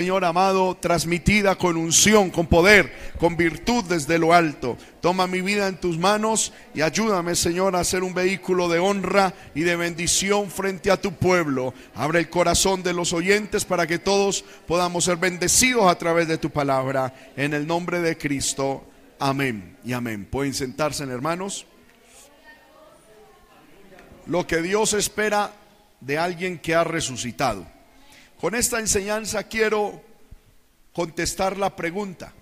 Señor amado, transmitida con unción, con poder, con virtud desde lo alto. Toma mi vida en tus manos y ayúdame, Señor, a ser un vehículo de honra y de bendición frente a tu pueblo. Abre el corazón de los oyentes para que todos podamos ser bendecidos a través de tu palabra. En el nombre de Cristo. Amén y amén. Pueden sentarse, hermanos. Lo que Dios espera de alguien que ha resucitado. Con esta enseñanza quiero contestar la pregunta.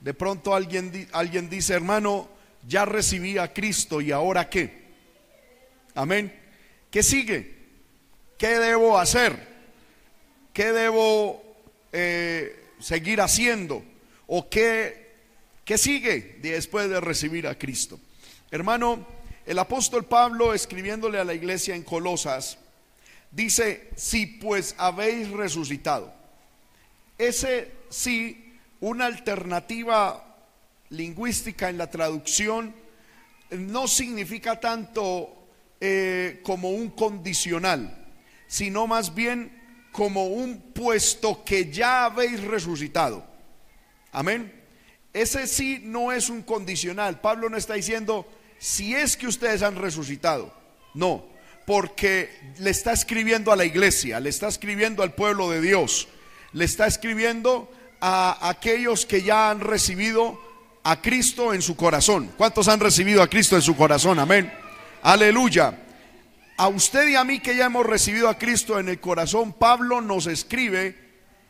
De pronto alguien, alguien dice, hermano, ya recibí a Cristo y ahora qué? Amén. ¿Qué sigue? ¿Qué debo hacer? ¿Qué debo eh, seguir haciendo? ¿O qué, qué sigue después de recibir a Cristo? Hermano, el apóstol Pablo escribiéndole a la iglesia en Colosas, dice, si pues habéis resucitado. Ese sí, una alternativa lingüística en la traducción no significa tanto eh, como un condicional, sino más bien como un puesto que ya habéis resucitado. Amén. Ese sí no es un condicional. Pablo no está diciendo, si es que ustedes han resucitado. No, porque le está escribiendo a la iglesia, le está escribiendo al pueblo de Dios, le está escribiendo a aquellos que ya han recibido a Cristo en su corazón. ¿Cuántos han recibido a Cristo en su corazón? Amén. Aleluya. A usted y a mí que ya hemos recibido a Cristo en el corazón, Pablo nos escribe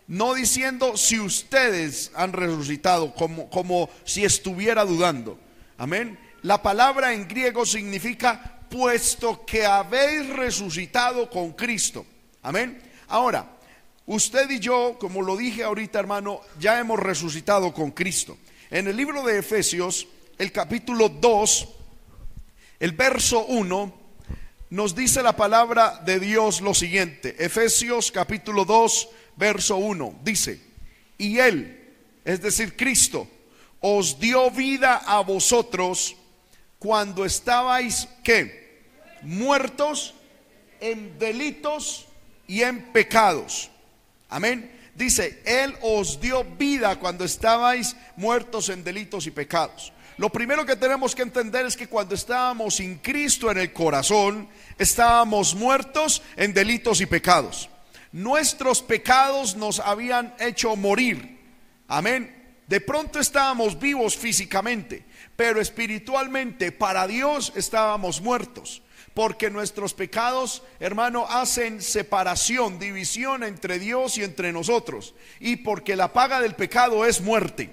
no diciendo si ustedes han resucitado, como, como si estuviera dudando. Amén. La palabra en griego significa puesto que habéis resucitado con Cristo. Amén. Ahora, usted y yo, como lo dije ahorita, hermano, ya hemos resucitado con Cristo. En el libro de Efesios, el capítulo 2, el verso 1, nos dice la palabra de Dios lo siguiente. Efesios capítulo 2, verso 1, dice, y Él, es decir, Cristo, os dio vida a vosotros cuando estabais, ¿qué? Muertos en delitos y en pecados. Amén. Dice, Él os dio vida cuando estabais muertos en delitos y pecados. Lo primero que tenemos que entender es que cuando estábamos sin Cristo en el corazón, estábamos muertos en delitos y pecados. Nuestros pecados nos habían hecho morir. Amén. De pronto estábamos vivos físicamente, pero espiritualmente para Dios estábamos muertos. Porque nuestros pecados, hermano, hacen separación, división entre Dios y entre nosotros. Y porque la paga del pecado es muerte.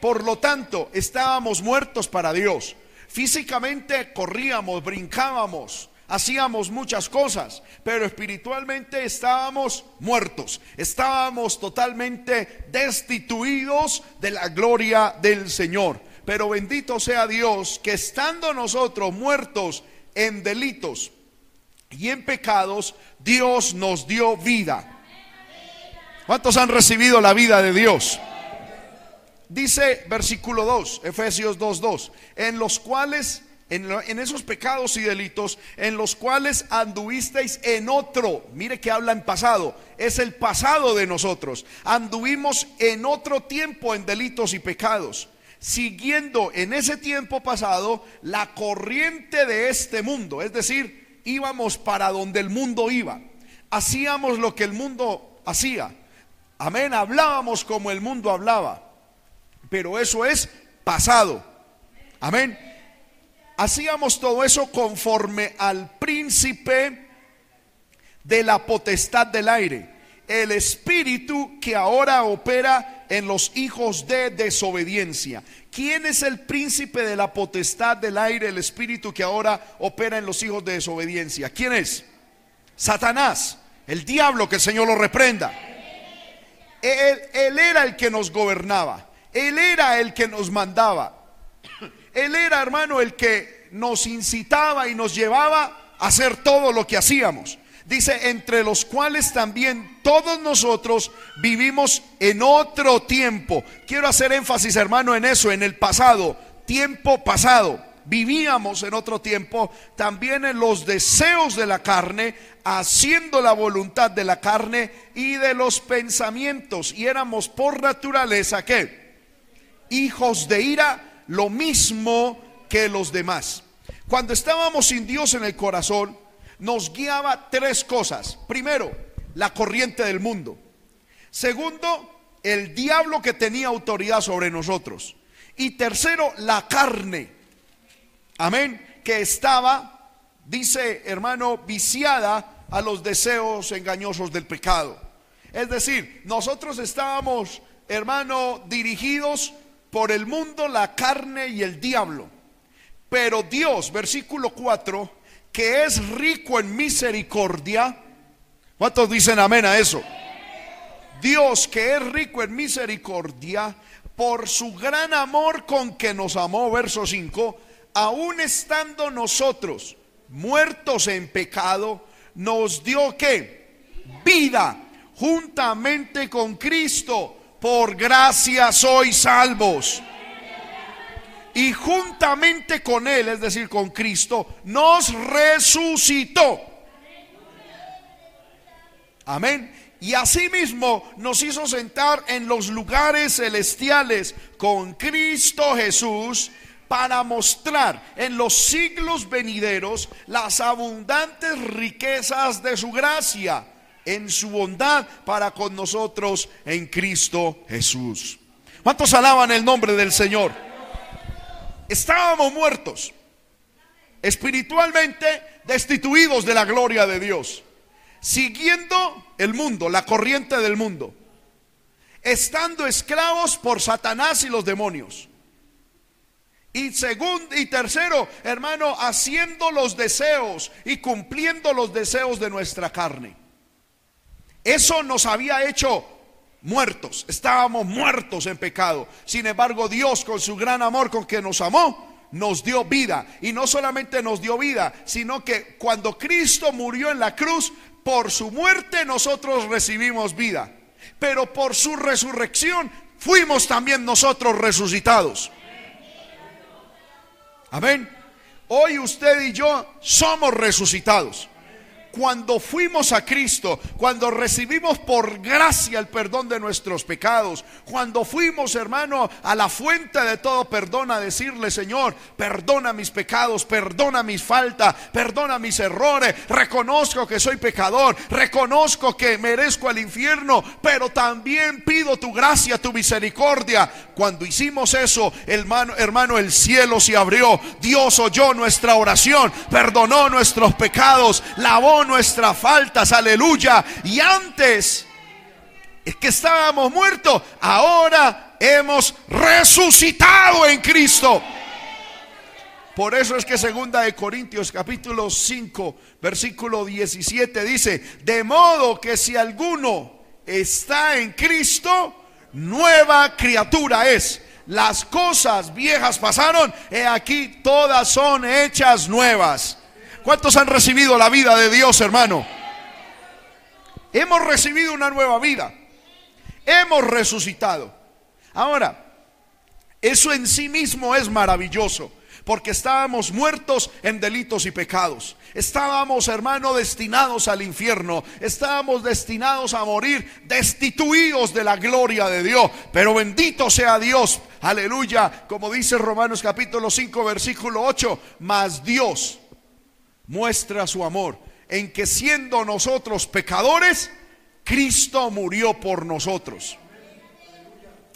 Por lo tanto, estábamos muertos para Dios. Físicamente corríamos, brincábamos, hacíamos muchas cosas, pero espiritualmente estábamos muertos, estábamos totalmente destituidos de la gloria del Señor. Pero bendito sea Dios que estando nosotros muertos en delitos y en pecados, Dios nos dio vida. ¿Cuántos han recibido la vida de Dios? Dice versículo 2, Efesios 2:2, en los cuales en, en, esos pecados y delitos en los cuales anduvisteis en otro, mire que habla en pasado, es el pasado de nosotros, anduvimos en otro tiempo en delitos y pecados, siguiendo en ese tiempo pasado la corriente de este mundo. Es decir, íbamos para donde el mundo iba. Hacíamos lo que el mundo hacía. Amén, hablábamos como el mundo hablaba. Pero eso es pasado. Amén. Hacíamos todo eso conforme al príncipe de la potestad del aire el espíritu que ahora opera en los hijos de desobediencia. ¿Quién es el príncipe de la potestad del aire, el espíritu que ahora opera en los hijos de desobediencia? ¿Quién es? Satanás, el diablo, que el Señor lo reprenda. Él, él era el que nos gobernaba, él era el que nos mandaba, él era, hermano, el que nos incitaba y nos llevaba a hacer todo lo que hacíamos. Dice, entre los cuales también todos nosotros vivimos en otro tiempo. Quiero hacer énfasis, hermano, en eso, en el pasado, tiempo pasado. vivíamos en otro tiempo también en los deseos de la carne, haciendo la voluntad de la carne y de los pensamientos. Y éramos por naturaleza, ¿qué? Hijos de ira, lo mismo que los demás. Cuando estábamos sin Dios en el corazón, nos guiaba tres cosas. Primero, la corriente del mundo. Segundo, el diablo que tenía autoridad sobre nosotros. Y tercero, la carne. Amén. Que estaba, dice hermano, viciada a los deseos engañosos del pecado. Es decir, nosotros estábamos, hermano, dirigidos por el mundo, la carne y el diablo. Pero Dios, versículo 4, que es rico en misericordia. ¿Cuántos dicen amén a eso? Dios que es rico en misericordia, por su gran amor con que nos amó, verso 5, aún estando nosotros muertos en pecado, nos dio que vida juntamente con Cristo. Por gracia sois salvos. Y juntamente con Él, es decir, con Cristo, nos resucitó. Amén y asimismo nos hizo sentar en los lugares celestiales con Cristo Jesús para mostrar en los siglos venideros las abundantes riquezas de su gracia en su bondad para con nosotros en Cristo Jesús. ¿Cuántos alaban el nombre del Señor? Estábamos muertos, espiritualmente destituidos de la gloria de Dios siguiendo el mundo, la corriente del mundo, estando esclavos por Satanás y los demonios. Y segundo y tercero, hermano, haciendo los deseos y cumpliendo los deseos de nuestra carne. Eso nos había hecho muertos, estábamos muertos en pecado. Sin embargo, Dios con su gran amor con que nos amó, nos dio vida. Y no solamente nos dio vida, sino que cuando Cristo murió en la cruz, por su muerte nosotros recibimos vida, pero por su resurrección fuimos también nosotros resucitados. Amén. Hoy usted y yo somos resucitados cuando fuimos a Cristo, cuando recibimos por gracia el perdón de nuestros pecados, cuando fuimos, hermano, a la fuente de todo perdón a decirle, Señor, perdona mis pecados, perdona mis faltas, perdona mis errores, reconozco que soy pecador, reconozco que merezco el infierno, pero también pido tu gracia, tu misericordia. Cuando hicimos eso, hermano, hermano, el cielo se abrió, Dios oyó nuestra oración, perdonó nuestros pecados, lavó nuestras faltas, aleluya. Y antes es que estábamos muertos, ahora hemos resucitado en Cristo. Por eso es que segunda de Corintios capítulo 5, versículo 17 dice, de modo que si alguno está en Cristo, nueva criatura es. Las cosas viejas pasaron, he aquí todas son hechas nuevas. ¿Cuántos han recibido la vida de Dios, hermano? Hemos recibido una nueva vida. Hemos resucitado. Ahora, eso en sí mismo es maravilloso porque estábamos muertos en delitos y pecados. Estábamos, hermano, destinados al infierno. Estábamos destinados a morir destituidos de la gloria de Dios. Pero bendito sea Dios. Aleluya. Como dice Romanos capítulo 5, versículo 8. Mas Dios muestra su amor en que siendo nosotros pecadores, Cristo murió por nosotros.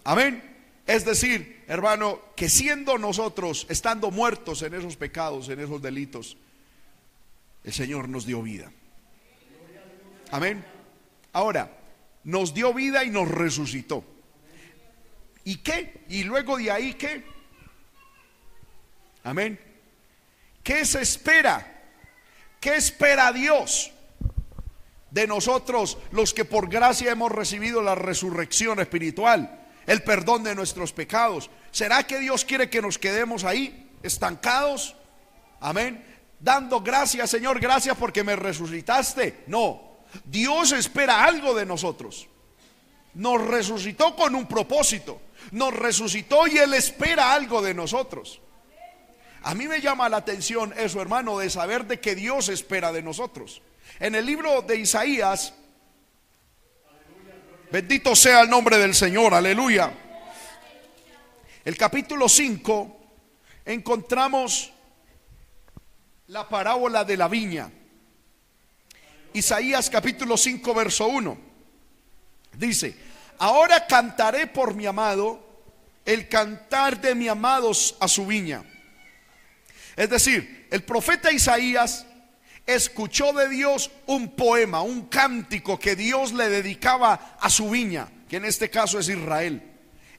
Amén. Es decir, hermano, que siendo nosotros, estando muertos en esos pecados, en esos delitos, el Señor nos dio vida. Amén. Ahora, nos dio vida y nos resucitó. ¿Y qué? Y luego de ahí, ¿qué? Amén. ¿Qué se espera? ¿Qué espera Dios de nosotros los que por gracia hemos recibido la resurrección espiritual, el perdón de nuestros pecados? ¿Será que Dios quiere que nos quedemos ahí, estancados? Amén. Dando gracias, Señor, gracias porque me resucitaste. No, Dios espera algo de nosotros. Nos resucitó con un propósito. Nos resucitó y Él espera algo de nosotros. A mí me llama la atención eso, hermano, de saber de que Dios espera de nosotros. En el libro de Isaías, bendito sea el nombre del Señor, aleluya. El capítulo 5 encontramos la parábola de la viña. Isaías capítulo 5, verso 1. Dice, ahora cantaré por mi amado el cantar de mi amado a su viña. Es decir, el profeta Isaías escuchó de Dios un poema, un cántico que Dios le dedicaba a su viña, que en este caso es Israel.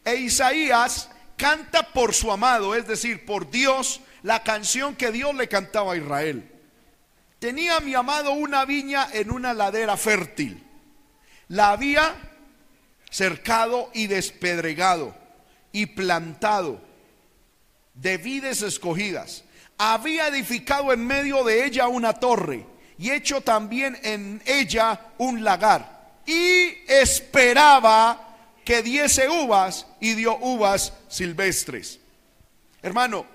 E Isaías canta por su amado, es decir, por Dios, la canción que Dios le cantaba a Israel. Tenía mi amado una viña en una ladera fértil. La había cercado y despedregado y plantado de vides escogidas. Había edificado en medio de ella una torre y hecho también en ella un lagar. Y esperaba que diese uvas y dio uvas silvestres. Hermano,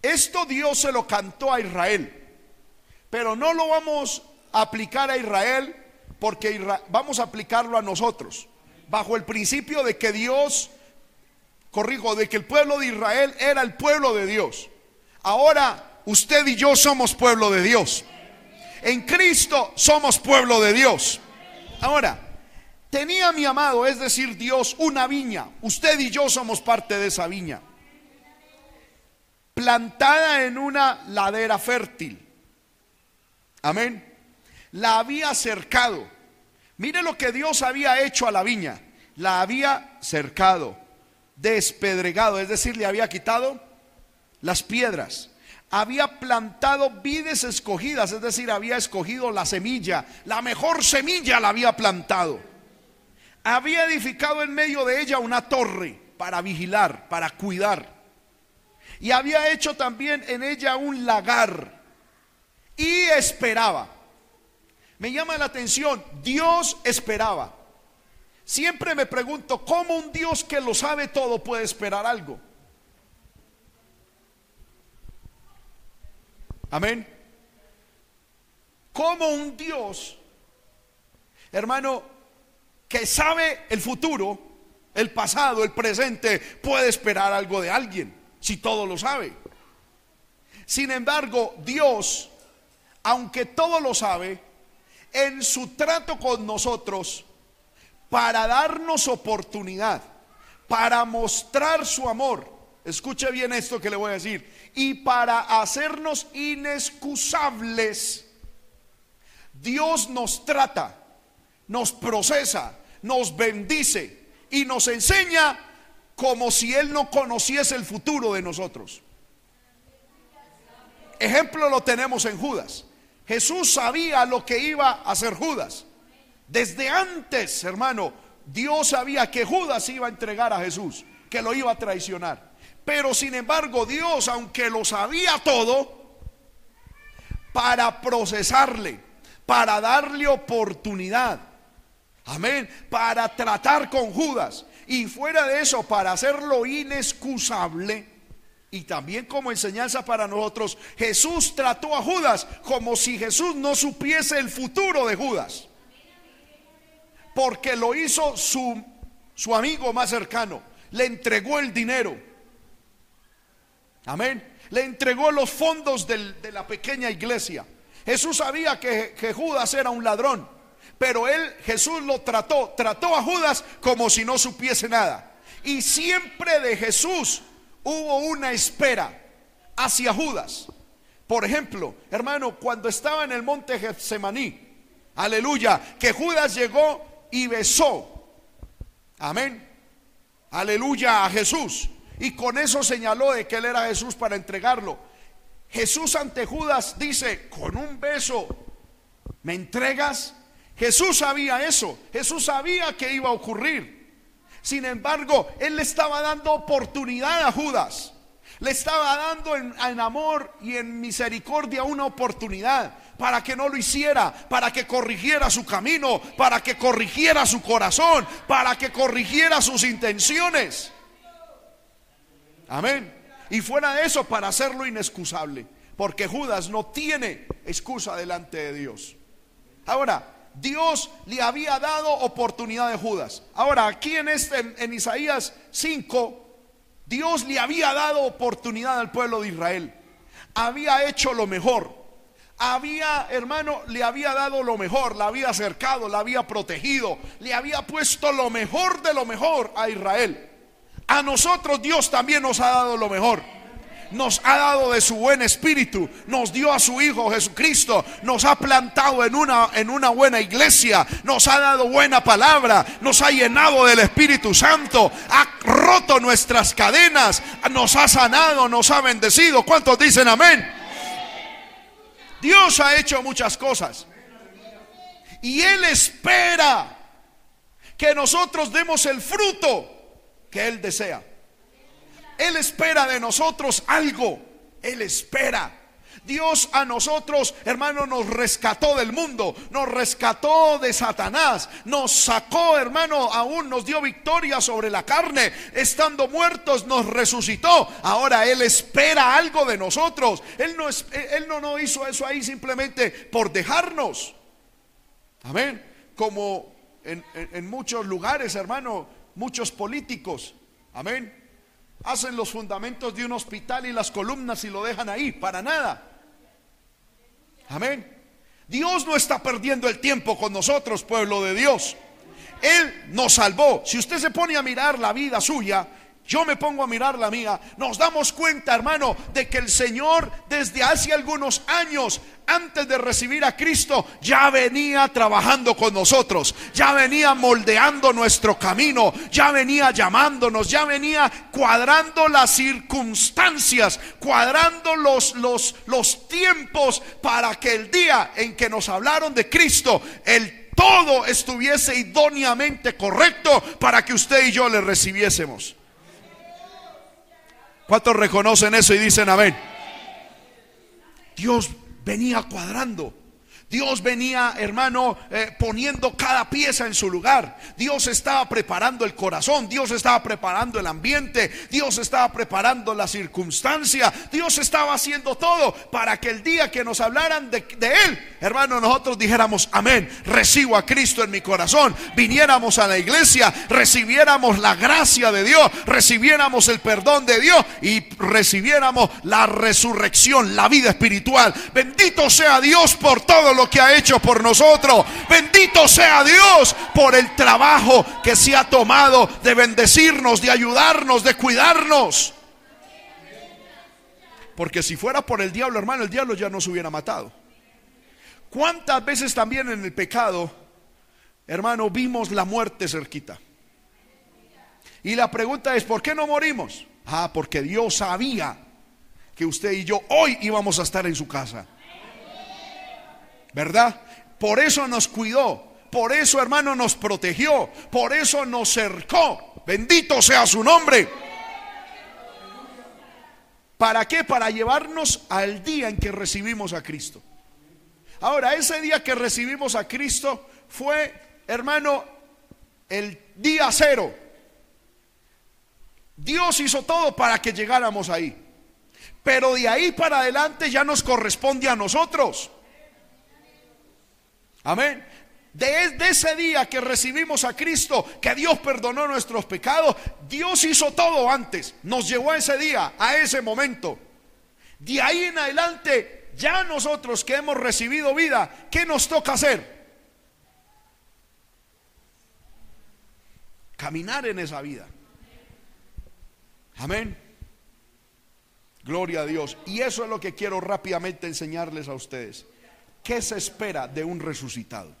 esto Dios se lo cantó a Israel, pero no lo vamos a aplicar a Israel porque vamos a aplicarlo a nosotros, bajo el principio de que Dios, corrijo, de que el pueblo de Israel era el pueblo de Dios. Ahora usted y yo somos pueblo de Dios. En Cristo somos pueblo de Dios. Ahora, tenía mi amado, es decir, Dios, una viña. Usted y yo somos parte de esa viña. Plantada en una ladera fértil. Amén. La había cercado. Mire lo que Dios había hecho a la viña. La había cercado, despedregado, es decir, le había quitado las piedras. Había plantado vides escogidas, es decir, había escogido la semilla, la mejor semilla la había plantado. Había edificado en medio de ella una torre para vigilar, para cuidar. Y había hecho también en ella un lagar. Y esperaba. Me llama la atención, Dios esperaba. Siempre me pregunto, ¿cómo un Dios que lo sabe todo puede esperar algo? Amén. Como un Dios, hermano, que sabe el futuro, el pasado, el presente, puede esperar algo de alguien, si todo lo sabe. Sin embargo, Dios, aunque todo lo sabe, en su trato con nosotros, para darnos oportunidad, para mostrar su amor, escuche bien esto que le voy a decir, y para hacernos inexcusables, Dios nos trata, nos procesa, nos bendice y nos enseña como si Él no conociese el futuro de nosotros. Ejemplo lo tenemos en Judas. Jesús sabía lo que iba a hacer Judas. Desde antes, hermano, Dios sabía que Judas iba a entregar a Jesús, que lo iba a traicionar. Pero sin embargo, Dios, aunque lo sabía todo, para procesarle, para darle oportunidad, amén, para tratar con Judas y fuera de eso, para hacerlo inexcusable. Y también como enseñanza para nosotros, Jesús trató a Judas como si Jesús no supiese el futuro de Judas. Porque lo hizo su, su amigo más cercano, le entregó el dinero Amén. Le entregó los fondos de la pequeña iglesia. Jesús sabía que, que Judas era un ladrón, pero él, Jesús lo trató, trató a Judas como si no supiese nada. Y siempre de Jesús hubo una espera hacia Judas. Por ejemplo, hermano, cuando estaba en el monte Getsemaní, aleluya, que Judas llegó y besó, amén, aleluya a Jesús y con eso señaló de que él era Jesús para entregarlo. Jesús ante Judas dice, con un beso, ¿me entregas? Jesús sabía eso, Jesús sabía que iba a ocurrir. Sin embargo, él le estaba dando oportunidad a Judas. Le estaba dando en, en, amor y en misericordia una oportunidad para que no lo hiciera, para que corrigiera su camino, para que corrigiera su corazón, para que corrigiera sus intenciones. Amén. Y fuera de eso, para hacerlo inexcusable. Porque Judas no tiene excusa delante de Dios. Ahora, Dios le había dado oportunidad de Judas. Ahora, aquí en, este, en Isaías 5, Dios le había dado oportunidad al pueblo de Israel. Había hecho lo mejor. Había, hermano, le había dado lo mejor, la había acercado, la había protegido, le había puesto lo mejor de lo mejor a Israel. A nosotros Dios también nos ha dado lo mejor. Nos ha dado de su buen espíritu, nos dio a su Hijo Jesucristo, nos ha plantado en una, en una buena iglesia, nos ha dado buena palabra, nos ha llenado del Espíritu Santo, ha roto nuestras cadenas, nos ha sanado, nos ha bendecido. ¿Cuántos dicen amén? Dios ha hecho muchas cosas. Y Él espera que nosotros demos el fruto que Él desea. Él espera de nosotros algo. Él espera. Dios a nosotros, hermano, nos rescató del mundo, nos rescató de Satanás, nos sacó, hermano, aún nos dio victoria sobre la carne, estando muertos nos resucitó. Ahora Él espera algo de nosotros. Él no, él no, no hizo eso ahí simplemente por dejarnos. Amén. Como en, en muchos lugares, hermano, muchos políticos. Amén hacen los fundamentos de un hospital y las columnas y lo dejan ahí, para nada. Amén. Dios no está perdiendo el tiempo con nosotros, pueblo de Dios. Él nos salvó. Si usted se pone a mirar la vida suya, yo me pongo a mirar la mía, nos damos cuenta, hermano, de que el Señor desde hace algunos años, antes de recibir a Cristo, ya venía trabajando con nosotros, ya venía moldeando nuestro camino, ya venía llamándonos, ya venía cuadrando las circunstancias, cuadrando los, los, los tiempos para que el día en que nos hablaron de Cristo, el todo estuviese idóneamente correcto para que usted y yo le recibiésemos. ¿Cuántos reconocen eso y dicen amén? Dios venía cuadrando Dios venía, hermano, eh, poniendo cada pieza en su lugar. Dios estaba preparando el corazón, Dios estaba preparando el ambiente, Dios estaba preparando la circunstancia, Dios estaba haciendo todo para que el día que nos hablaran de, Él, hermano, nosotros dijéramos, amén, recibo a Cristo en mi corazón, viniéramos a la iglesia, recibiéramos la gracia de Dios, recibiéramos el perdón de Dios y recibiéramos la resurrección, la vida espiritual. Bendito sea Dios por todo lo que ha hecho por nosotros. Bendito sea Dios por el trabajo que se ha tomado de bendecirnos, de ayudarnos, de cuidarnos. Porque si fuera por el diablo, hermano, el diablo ya nos hubiera matado. ¿Cuántas veces también en el pecado, hermano, vimos la muerte cerquita? Y la pregunta es, ¿por qué no morimos? Ah, porque Dios sabía que usted y yo hoy íbamos a estar en su casa. ¿Verdad? Por eso nos cuidó, por eso hermano nos protegió, por eso nos cercó. Bendito sea su nombre. ¿Para qué? Para llevarnos al día en que recibimos a Cristo. Ahora, ese día que recibimos a Cristo fue, hermano, el día cero. Dios hizo todo para que llegáramos ahí. Pero de ahí para adelante ya nos corresponde a nosotros. Amén. De, ese día que recibimos a Cristo, que Dios perdonó nuestros pecados, Dios hizo todo antes, nos llevó a ese día, a ese momento. De ahí en adelante, ya nosotros que hemos recibido vida, ¿qué nos toca hacer? Caminar en esa vida. Amén. Gloria a Dios. Y eso es lo que quiero rápidamente enseñarles a ustedes. ¿Qué se espera de un resucitado?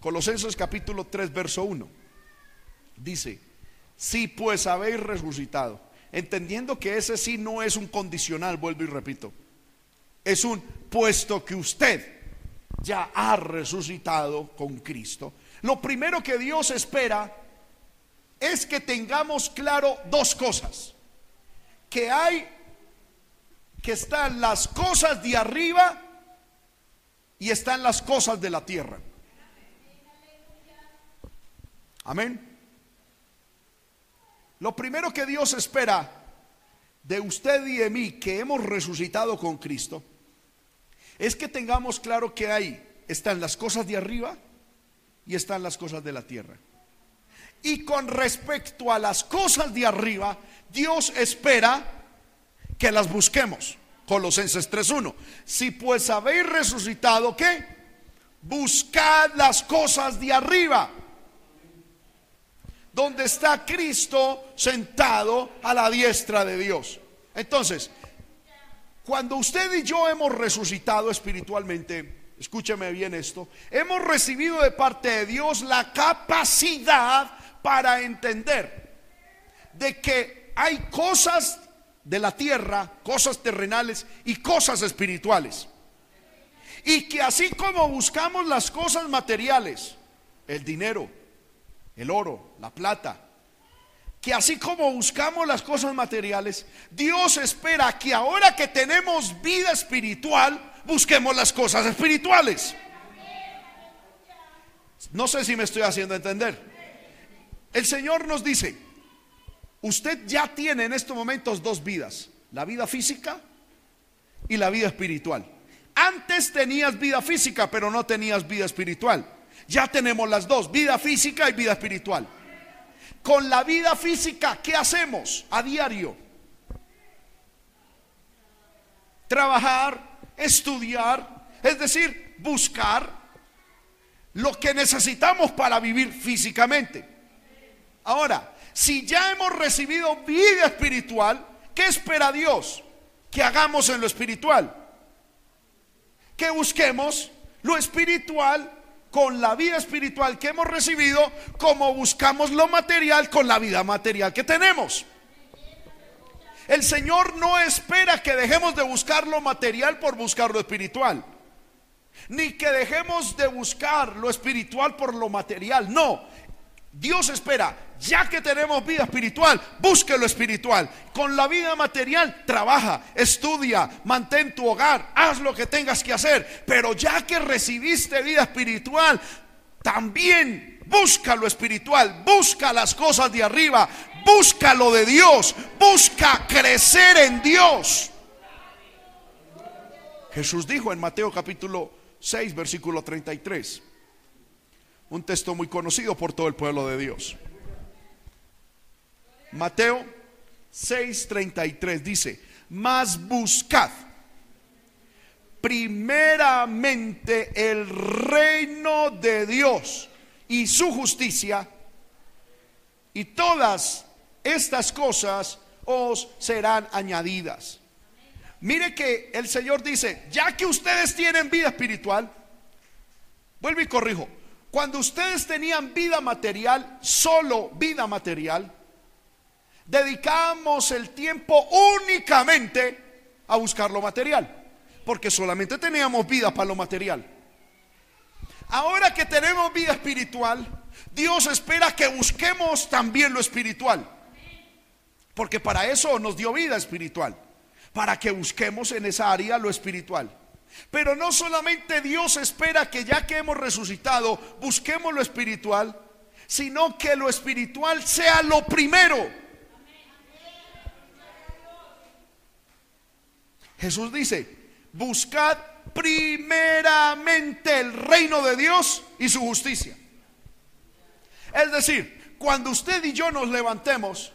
Colosenses capítulo 3, verso 1. Dice, si pues habéis resucitado, entendiendo que ese sí no es un condicional, vuelvo y repito, es un puesto que usted ya ha resucitado con Cristo. Lo primero que Dios espera es que tengamos claro dos cosas. Que hay, que están las cosas de arriba y están las cosas de la tierra. Amén. Lo primero que Dios espera de usted y de mí que hemos resucitado con Cristo es que tengamos claro que hay, están las cosas de arriba y están las cosas de la tierra. Y con respecto a las cosas de arriba, Dios espera que las busquemos. Colosenses 3.1. Si pues habéis resucitado, ¿qué? Buscad las cosas de arriba donde está Cristo sentado a la diestra de Dios. Entonces, cuando usted y yo hemos resucitado espiritualmente, escúcheme bien esto, hemos recibido de parte de Dios la capacidad para entender de que hay cosas de la tierra, cosas terrenales y cosas espirituales. Y que así como buscamos las cosas materiales, el dinero, el oro, la plata, que así como buscamos las cosas materiales, Dios espera que ahora que tenemos vida espiritual, busquemos las cosas espirituales. No sé si me estoy haciendo entender. El Señor nos dice, usted ya tiene en estos momentos dos vidas, la vida física y la vida espiritual. Antes tenías vida física, pero no tenías vida espiritual. Ya tenemos las dos, vida física y vida espiritual. Con la vida física, ¿qué hacemos a diario? Trabajar, estudiar, es decir, buscar lo que necesitamos para vivir físicamente. Ahora, si ya hemos recibido vida espiritual, ¿qué espera Dios? Que hagamos en lo espiritual. Que busquemos lo espiritual con la vida espiritual que hemos recibido como buscamos lo material con la vida material que tenemos. El Señor no espera que dejemos de buscar lo material por buscar lo espiritual. Ni que dejemos de buscar lo espiritual por lo material. No. Dios espera, ya que tenemos vida espiritual, busque lo espiritual. Con la vida material, trabaja, estudia, mantén tu hogar, haz lo que tengas que hacer. Pero ya que recibiste vida espiritual, también busca lo espiritual, busca las cosas de arriba, busca lo de Dios, busca crecer en Dios. Jesús dijo en Mateo capítulo 6, versículo 33 un texto muy conocido por todo el pueblo de Dios. Mateo 6:33 dice, mas buscad primeramente el reino de Dios y su justicia, y todas estas cosas os serán añadidas. Mire que el Señor dice, ya que ustedes tienen vida espiritual, vuelvo y corrijo, cuando ustedes tenían vida material, solo vida material, dedicamos el tiempo únicamente a buscar lo material, porque solamente teníamos vida para lo material. Ahora que tenemos vida espiritual, Dios espera que busquemos también lo espiritual, porque para eso nos dio vida espiritual, para que busquemos en esa área lo espiritual. Pero no solamente Dios espera que ya que hemos resucitado, busquemos lo espiritual, sino que lo espiritual sea lo primero. Jesús dice, buscad primeramente el reino de Dios y su justicia. Es decir, cuando usted y yo nos levantemos,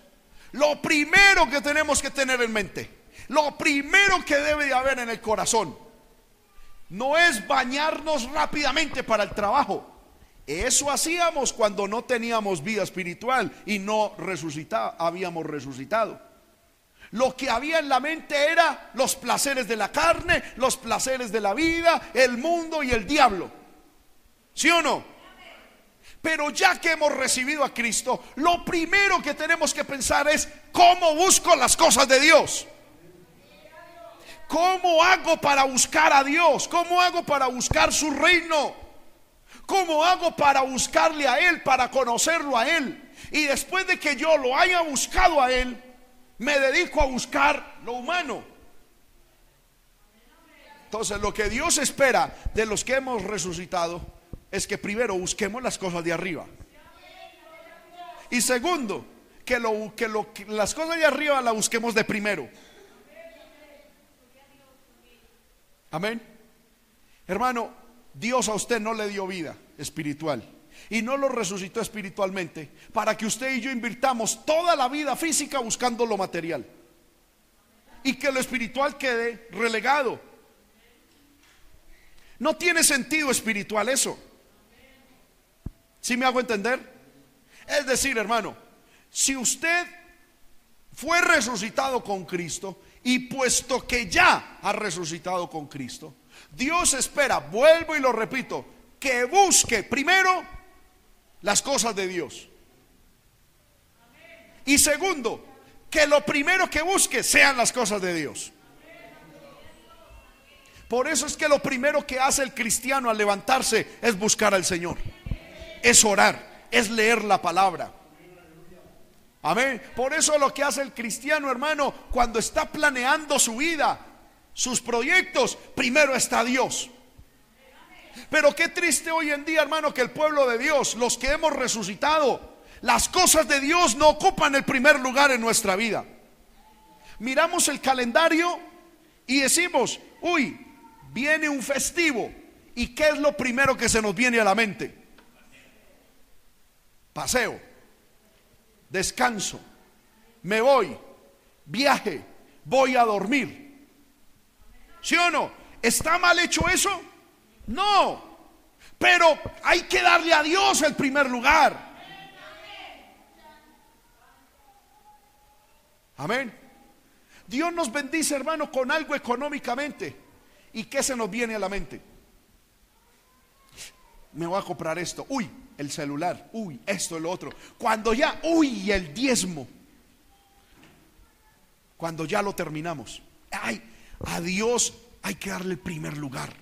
lo primero que tenemos que tener en mente, lo primero que debe de haber en el corazón, no es bañarnos rápidamente para el trabajo. Eso hacíamos cuando no teníamos vida espiritual y no resucitaba, habíamos resucitado. Lo que había en la mente era los placeres de la carne, los placeres de la vida, el mundo y el diablo. ¿Sí o no? Pero ya que hemos recibido a Cristo, lo primero que tenemos que pensar es cómo busco las cosas de Dios. ¿Cómo hago para buscar a Dios? ¿Cómo hago para buscar su reino? ¿Cómo hago para buscarle a Él, para conocerlo a Él? Y después de que yo lo haya buscado a Él, me dedico a buscar lo humano. Entonces lo que Dios espera de los que hemos resucitado es que primero busquemos las cosas de arriba. Y segundo, que, lo, las cosas de arriba las busquemos de primero. Amén. Hermano, Dios a usted no le dio vida espiritual y no lo resucitó espiritualmente para que usted y yo invirtamos toda la vida física buscando lo material y que lo espiritual quede relegado. No tiene sentido espiritual eso. ¿Sí me hago entender? Es decir, hermano, si usted fue resucitado con Cristo y puesto que ya ha resucitado con Cristo, Dios espera, vuelvo y lo repito, que busque primero las cosas de Dios. Y segundo, que lo primero que busque sean las cosas de Dios. Por eso es que lo primero que hace el cristiano al levantarse es buscar al Señor, es orar, es leer la palabra. Amén. Por eso lo que hace el cristiano, hermano, cuando está planeando su vida, sus proyectos, primero está Dios. Pero qué triste hoy en día, hermano, que el pueblo de Dios, los que hemos resucitado, las cosas de Dios no ocupan el primer lugar en nuestra vida. Miramos el calendario y decimos, uy, viene un festivo. ¿Y qué es lo primero que se nos viene a la mente? Paseo, descanso, me voy, viaje, voy a dormir. ¿Sí o no? ¿Está mal hecho eso? No, pero hay que darle a Dios el primer lugar. Amén. Dios nos bendice, hermano, con algo económicamente. ¿Y qué se nos viene a la mente? Me voy a comprar esto. Uy, el celular. Uy, esto lo otro. Cuando ya, uy, el diezmo. Cuando ya lo terminamos. Ay, a Dios hay que darle el primer lugar.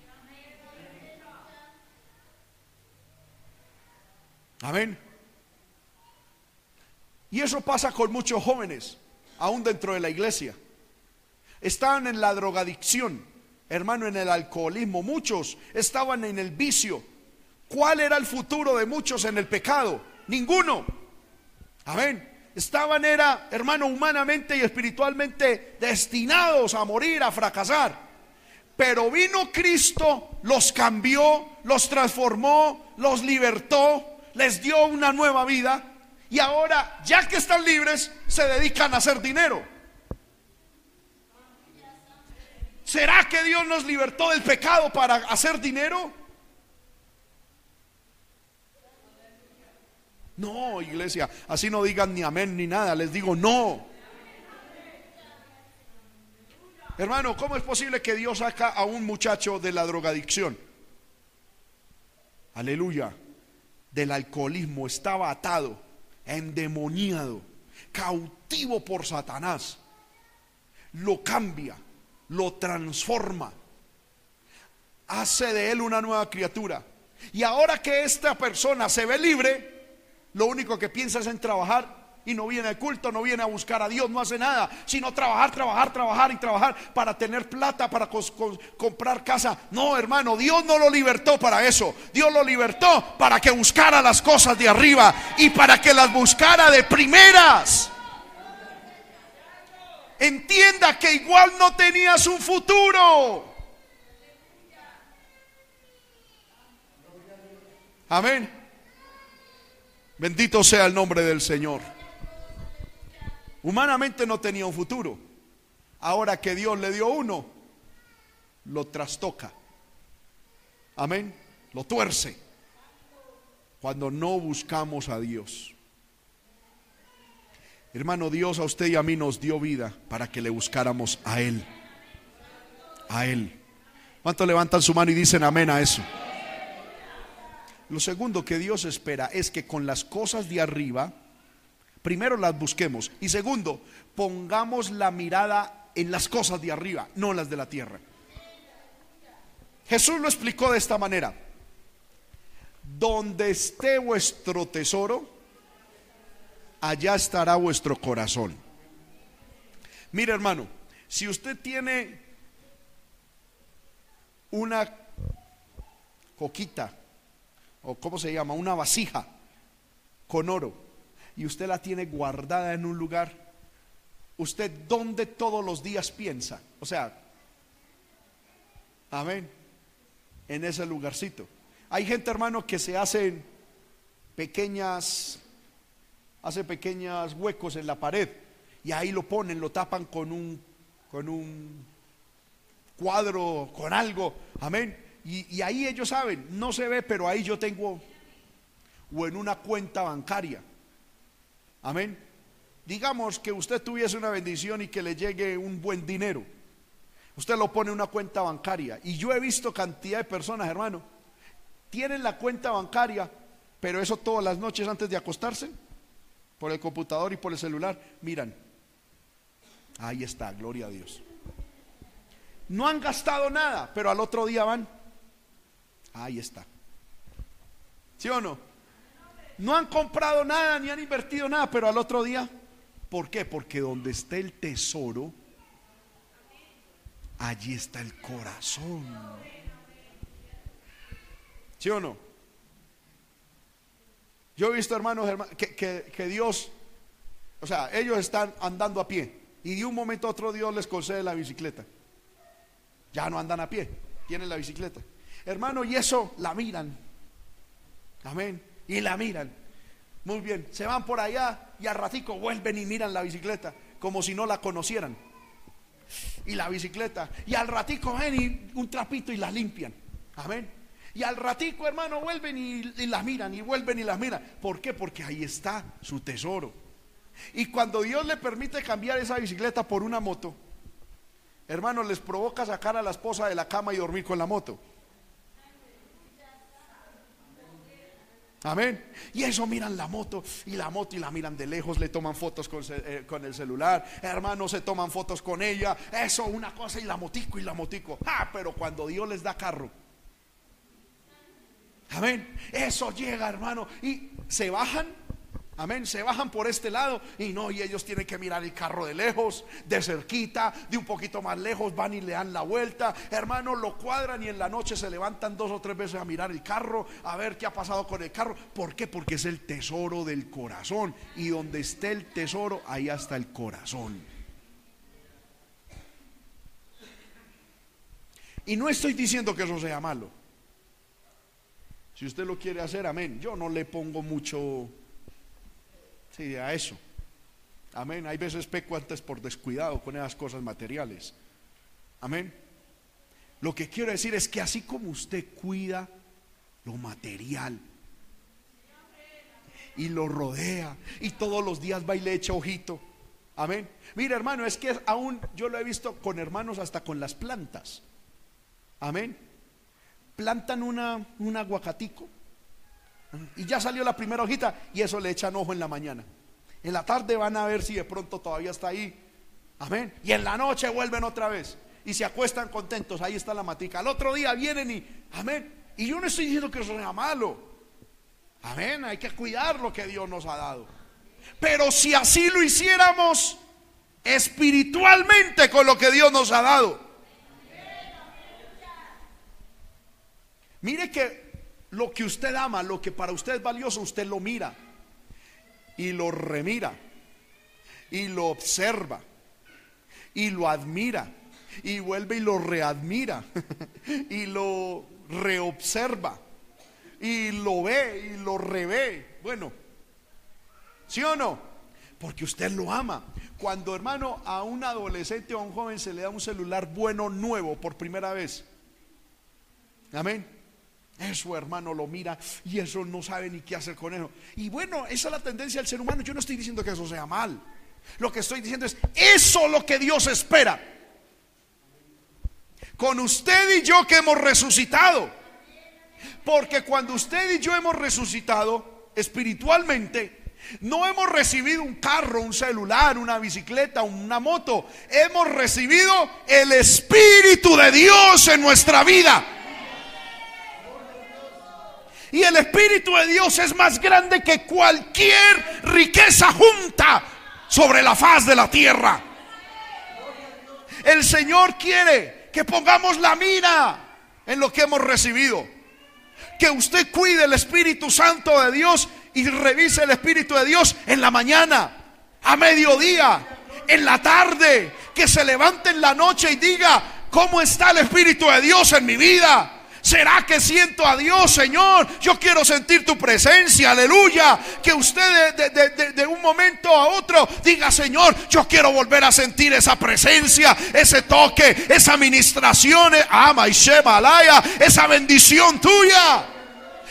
Amén. Y eso pasa con muchos jóvenes, aún dentro de la iglesia. Estaban en la drogadicción, hermano, en el alcoholismo. Muchos estaban en el vicio. ¿Cuál era el futuro de muchos en el pecado? Ninguno. Amén. Estaban, era, hermano, humanamente y espiritualmente destinados a morir, a fracasar. Pero vino Cristo, los cambió, los transformó, los libertó les dio una nueva vida y ahora, ya que están libres, se dedican a hacer dinero. ¿Será que Dios nos libertó del pecado para hacer dinero? No, iglesia, así no digan ni amén ni nada, les digo no. Hermano, ¿cómo es posible que Dios saca a un muchacho de la drogadicción? Aleluya del alcoholismo, estaba atado, endemoniado, cautivo por Satanás. Lo cambia, lo transforma, hace de él una nueva criatura. Y ahora que esta persona se ve libre, lo único que piensa es en trabajar y no viene al culto, no viene a buscar a Dios, no hace nada, sino trabajar, trabajar, trabajar y trabajar para tener plata, para comprar casa. No, hermano, Dios no lo libertó para eso. Dios lo libertó para que buscara las cosas de arriba y para que las buscara de primeras. Entienda que igual no tenías un futuro. Amén. Bendito sea el nombre del Señor. Humanamente no tenía un futuro. Ahora que Dios le dio uno, lo trastoca. Amén. Lo tuerce. Cuando no buscamos a Dios. Hermano, Dios a usted y a mí nos dio vida para que le buscáramos a Él. A Él. ¿Cuántos levantan su mano y dicen amén a eso? Lo segundo que Dios espera es que con las cosas de arriba, primero las busquemos. Y segundo, pongamos la mirada en las cosas de arriba, no las de la tierra. Jesús lo explicó de esta manera. Donde esté vuestro tesoro, allá estará vuestro corazón. Mire hermano, si usted tiene una coquita, o cómo se llama, una vasija con oro, y usted la tiene guardada en un lugar, ¿usted dónde todos los días piensa? O sea, amén, en ese lugarcito. Hay gente, hermano, que se hacen pequeñas, hace pequeños huecos en la pared y ahí lo ponen, lo tapan con un, con un cuadro, con algo, amén. Y, ahí ellos saben, no se ve, pero ahí yo tengo, o en una cuenta bancaria, amén. Digamos que usted tuviese una bendición y que le llegue un buen dinero. Usted lo pone en una cuenta bancaria. Y yo he visto cantidad de personas, hermano, tienen la cuenta bancaria, pero eso todas las noches antes de acostarse, por el computador y por el celular, miran. Ahí está, gloria a Dios. No han gastado nada, pero al otro día van. Ahí está. ¿Sí o no? No han comprado nada ni han invertido nada, pero al otro día, ¿por qué? Porque donde está el tesoro, allí está el corazón. ¿Sí o no? Yo he visto hermanos, que, que, Dios, o sea, ellos están andando a pie y de un momento a otro Dios les concede la bicicleta. Ya no andan a pie, tienen la bicicleta. Hermano, y eso la miran. Amén. Y la miran. Muy bien, se van por allá y al ratico vuelven y miran la bicicleta como si no la conocieran. Y la bicicleta. Y al ratico ven y un trapito y la limpian. Amén. Y al ratico, hermano, vuelven y, las miran y vuelven y las miran. ¿Por qué? Porque ahí está su tesoro. Y cuando Dios le permite cambiar esa bicicleta por una moto, hermano, les provoca sacar a la esposa de la cama y dormir con la moto. Amén. Y eso miran la moto y la moto y la miran de lejos, le toman fotos con, eh, el celular, hermanos se toman fotos con ella, eso una cosa y la motico y la motico. Ah, pero cuando Dios les da carro, Amén. Eso llega, hermano. Y se bajan. Amén. Se bajan por este lado y no, y ellos tienen que mirar el carro de lejos, de cerquita, de un poquito más lejos, van y le dan la vuelta. Hermano, lo cuadran y en la noche se levantan dos o tres veces a mirar el carro, a ver qué ha pasado con el carro. ¿Por qué? Porque es el tesoro del corazón. Y donde esté el tesoro, ahí está el corazón. Y no estoy diciendo que eso sea malo. Si usted lo quiere hacer, amén. Yo no le pongo mucho sí, a eso. Amén. Hay veces peco antes por descuidado con esas cosas materiales. Amén. Lo que quiero decir es que así como usted cuida lo material y lo rodea y todos los días va y le echa ojito. Amén. Mira, hermano, es que aún yo lo he visto con hermanos hasta con las plantas. Amén plantan una, un aguacatico y ya salió la primera hojita y eso le echan ojo en la mañana. En la tarde van a ver si de pronto todavía está ahí. Amén. Y en la noche vuelven otra vez y se acuestan contentos. Ahí está la matica. Al otro día vienen y, amén. Y yo no estoy diciendo que eso sea malo. Amén. Hay que cuidar lo que Dios nos ha dado. Pero si así lo hiciéramos espiritualmente con lo que Dios nos ha dado, Mire que lo que usted ama, lo que para usted es valioso, usted lo mira y lo remira y lo observa y lo admira y vuelve y lo readmira y lo reobserva y lo ve y lo revé. Bueno, ¿sí o no? Porque usted lo ama. Cuando hermano a un adolescente o a un joven se le da un celular bueno nuevo por primera vez. Amén. Eso, hermano, lo mira y eso no sabe ni qué hacer con eso. Y bueno, esa es la tendencia del ser humano. Yo no estoy diciendo que eso sea mal. Lo que estoy diciendo es, eso lo que Dios espera. Con usted y yo que hemos resucitado. Porque cuando usted y yo hemos resucitado espiritualmente, no hemos recibido un carro, un celular, una bicicleta, una moto. Hemos recibido el Espíritu de Dios en nuestra vida. Y el Espíritu de Dios es más grande que cualquier riqueza junta sobre la faz de la tierra. El Señor quiere que pongamos la mira en lo que hemos recibido. Que usted cuide el Espíritu Santo de Dios y revise el Espíritu de Dios en la mañana, a mediodía, en la tarde, que se levante en la noche y diga, ¿cómo está el Espíritu de Dios en mi vida? ¿Será que siento a Dios, Señor? Yo quiero sentir tu presencia, aleluya. Que usted de, un momento a otro diga, Señor, yo quiero volver a sentir esa presencia, ese toque, esa administración, ama y Shemalaya, esa bendición tuya.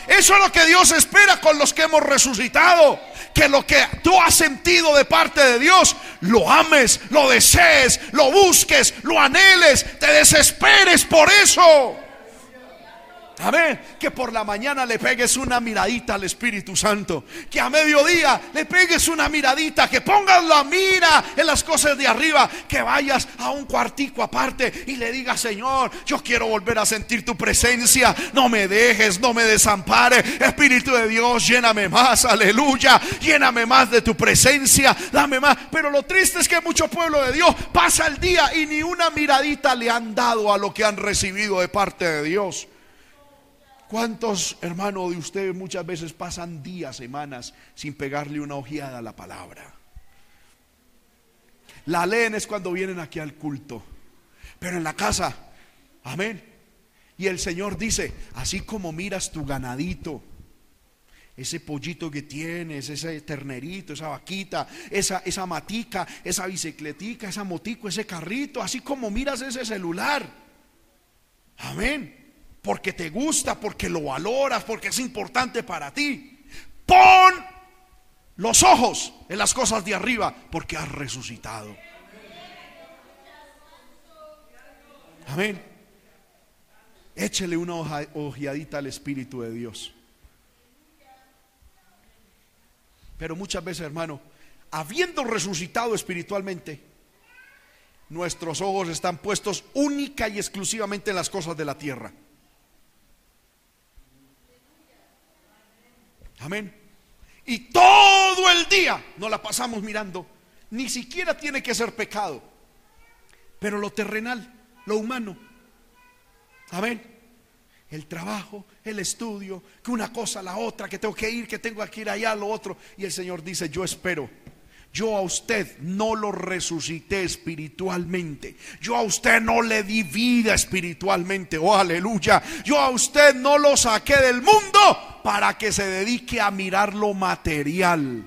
Eso es lo que Dios espera con los que hemos resucitado. Que lo que tú has sentido de parte de Dios, lo ames, lo desees, lo busques, lo anheles, te desesperes por eso. Amén. Que por la mañana le pegues una miradita al Espíritu Santo. Que a mediodía le pegues una miradita. Que pongas la mira en las cosas de arriba. Que vayas a un cuartico aparte y le digas, Señor, yo quiero volver a sentir tu presencia. No me dejes, no me desampare. Espíritu de Dios, lléname más. Aleluya. Lléname más de tu presencia. Dame más. Pero lo triste es que mucho pueblo de Dios pasa el día y ni una miradita le han dado a lo que han recibido de parte de Dios. ¿Cuántos hermanos de ustedes muchas veces pasan días, semanas sin pegarle una ojeada a la palabra? La leen es cuando vienen aquí al culto, pero en la casa, amén. Y el Señor dice, así como miras tu ganadito, ese pollito que tienes, ese ternerito, esa vaquita, esa, esa matica, esa bicicletica, esa motico, ese carrito, así como miras ese celular. Amén porque te gusta, porque lo valoras, porque es importante para ti. Pon los ojos en las cosas de arriba, porque has resucitado. Amén. Échele una ojeadita al Espíritu de Dios. Pero muchas veces, hermano, habiendo resucitado espiritualmente, nuestros ojos están puestos única y exclusivamente en las cosas de la tierra. Amén. Y todo el día nos la pasamos mirando. Ni siquiera tiene que ser pecado. Pero lo terrenal, lo humano. Amén. El trabajo, el estudio, que una cosa, la otra, que tengo que ir, que tengo que ir allá, lo otro. Y el Señor dice, yo espero yo a usted no lo resucité espiritualmente. Yo a usted no le di vida espiritualmente. Oh, aleluya. Yo a usted no lo saqué del mundo para que se dedique a mirar lo material.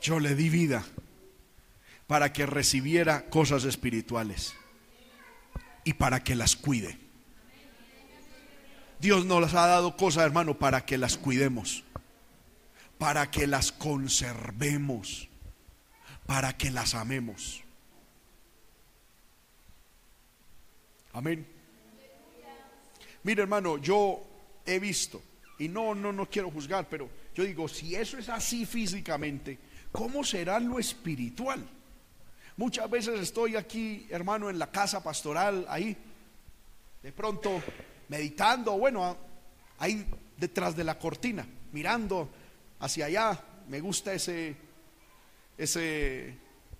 Yo le di vida para que recibiera cosas espirituales y para que las cuide. Dios nos ha dado cosas, hermano, para que las cuidemos, para que las conservemos, para que las amemos. Amén. Mire, hermano, yo he visto, y no, no, no quiero juzgar, pero yo digo, si eso es así físicamente, ¿cómo será lo espiritual? Muchas veces estoy aquí, hermano, en la casa pastoral, ahí, de pronto meditando, bueno, ahí detrás de la cortina, mirando hacia allá. Me gusta ese, ese,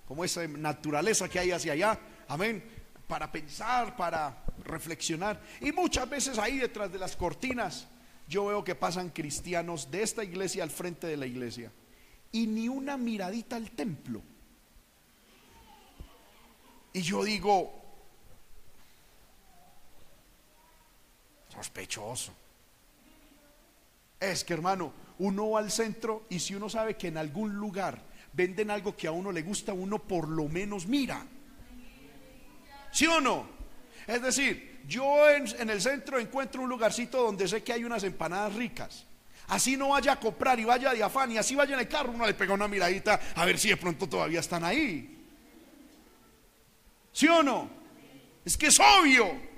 como esa naturaleza que hay hacia allá. Amén. Para pensar, para reflexionar. Y muchas veces ahí detrás de las cortinas yo veo que pasan cristianos de esta iglesia al frente de la iglesia. Y ni una miradita al templo. Y yo digo, sospechoso. Es que hermano, uno va al centro y si uno sabe que en algún lugar venden algo que a uno le gusta, uno por lo menos mira. ¿Sí o no? Es decir, yo en, el centro encuentro un lugarcito donde sé que hay unas empanadas ricas. Así no vaya a comprar y vaya de afán y así vaya en el carro, uno le pega una miradita a ver si de pronto todavía están ahí. ¿Sí o no? Es que es obvio.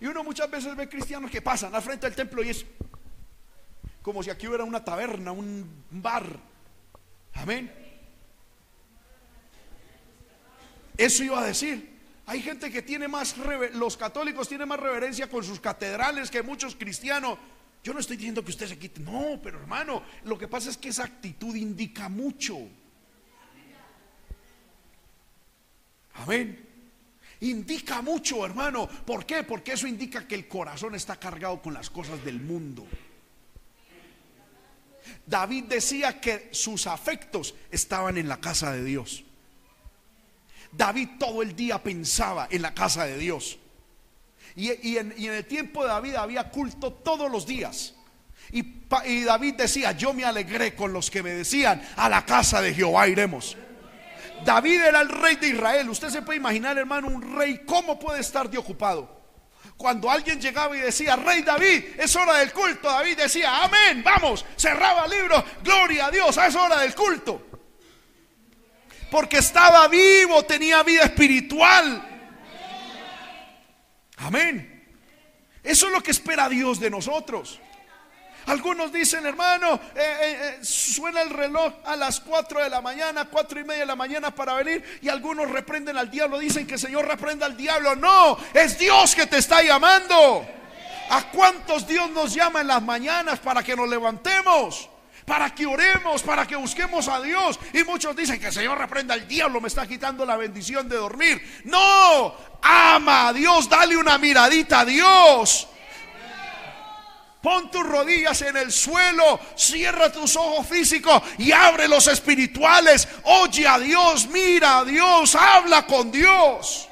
Y uno muchas veces ve cristianos que pasan al frente del templo y es como si aquí hubiera una taberna, un bar. Amén. Eso iba a decir. Hay gente que tiene más, los católicos tienen más reverencia con sus catedrales que muchos cristianos. Yo no estoy diciendo que usted se quite, no, pero hermano, lo que pasa es que esa actitud indica mucho. Amén. Indica mucho, hermano. ¿Por qué? Porque eso indica que el corazón está cargado con las cosas del mundo. David decía que sus afectos estaban en la casa de Dios. David todo el día pensaba en la casa de Dios. Y, en, el tiempo de David había culto todos los días. Y, David decía, yo me alegré con los que me decían, a la casa de Jehová iremos. David era el rey de Israel. Usted se puede imaginar, hermano, un rey, ¿cómo puede estar de ocupado? Cuando alguien llegaba y decía, Rey David, es hora del culto, David decía, amén, vamos, cerraba el libro, gloria a Dios, es hora del culto. Porque estaba vivo, tenía vida espiritual. Amén. Eso es lo que espera Dios de nosotros. Algunos dicen, hermano, eh, eh, eh, suena el reloj a las 4 de la mañana, cuatro y media de la mañana para venir. Y algunos reprenden al diablo, dicen que el Señor reprenda al diablo. No, es Dios que te está llamando. ¿A cuántos Dios nos llama en las mañanas para que nos levantemos? Para que oremos, para que busquemos a Dios. Y muchos dicen que el Señor reprenda al diablo, me está quitando la bendición de dormir. No, ama a Dios, dale una miradita a Dios. Pon tus rodillas en el suelo, cierra tus ojos físicos y abre los espirituales. Oye a Dios, mira a Dios, habla con Dios.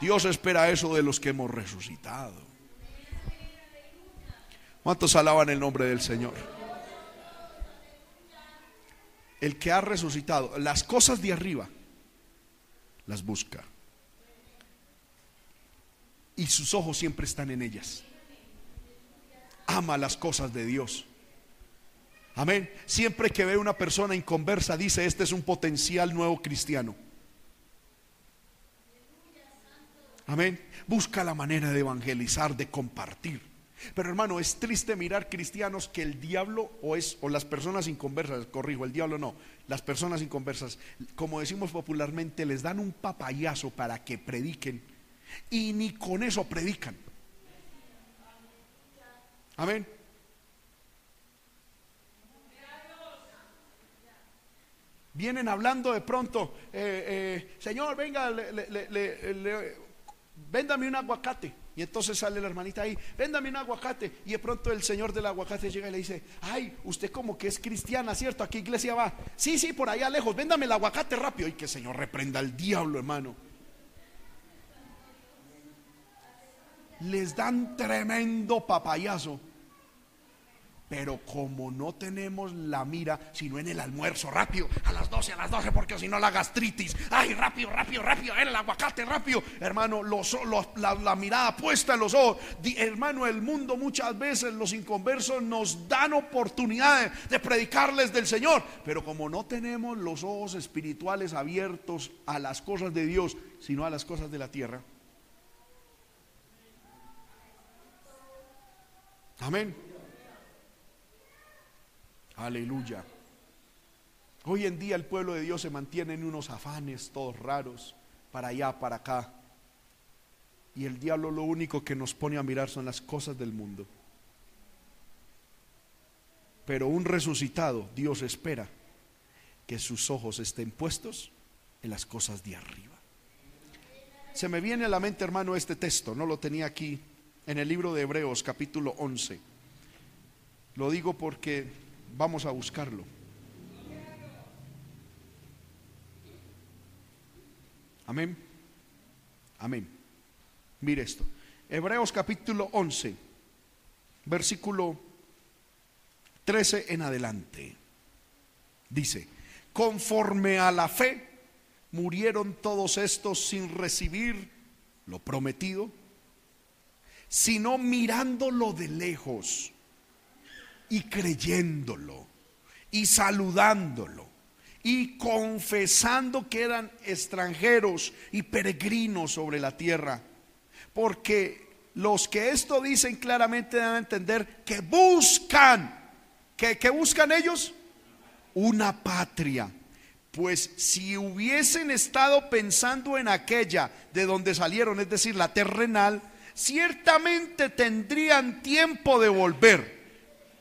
Dios espera eso de los que hemos resucitado. ¿Cuántos alaban el nombre del Señor? El que ha resucitado, las cosas de arriba, las busca. Y sus ojos siempre están en ellas ama las cosas de Dios. Amén. Siempre que ve una persona inconversa, dice, este es un potencial nuevo cristiano. Amén. Busca la manera de evangelizar, de compartir. Pero hermano, es triste mirar cristianos que el diablo o es o las personas inconversas, corrijo, el diablo no, las personas inconversas, como decimos popularmente, les dan un papayazo para que prediquen y ni con eso predican. Amén. Vienen hablando de pronto, eh, eh, Señor, venga, véndame un aguacate. Y entonces sale la hermanita ahí, véndame un aguacate. Y de pronto el señor del aguacate llega y le dice, ay, usted como que es cristiana, ¿cierto? ¿A qué iglesia va? Sí, sí, por allá lejos, véndame el aguacate rápido. Y que Señor reprenda al diablo, hermano. Les dan tremendo papayazo. Pero como no tenemos la mira, sino en el almuerzo, rápido, a las 12, a las 12, porque si no la gastritis, ay, rápido, rápido, rápido, el aguacate, rápido, hermano, los, la, mirada puesta en los ojos, hermano, el mundo muchas veces, los inconversos nos dan oportunidad de predicarles del Señor, pero como no tenemos los ojos espirituales abiertos a las cosas de Dios, sino a las cosas de la tierra. Amén. Aleluya. Hoy en día el pueblo de Dios se mantiene en unos afanes todos raros, para allá, para acá. Y el diablo lo único que nos pone a mirar son las cosas del mundo. Pero un resucitado, Dios espera que sus ojos estén puestos en las cosas de arriba. Se me viene a la mente, hermano, este texto, no lo tenía aquí, en el libro de Hebreos capítulo 11. Lo digo porque Vamos a buscarlo. Amén. Amén. Mire esto. Hebreos capítulo 11, versículo 13 en adelante. Dice, conforme a la fe, murieron todos estos sin recibir lo prometido, sino mirándolo de lejos y creyéndolo y saludándolo y confesando que eran extranjeros y peregrinos sobre la tierra. Porque los que esto dicen claramente deben entender que buscan, que, que buscan ellos una patria. Pues si hubiesen estado pensando en aquella de donde salieron, es decir, la terrenal, ciertamente tendrían tiempo de volver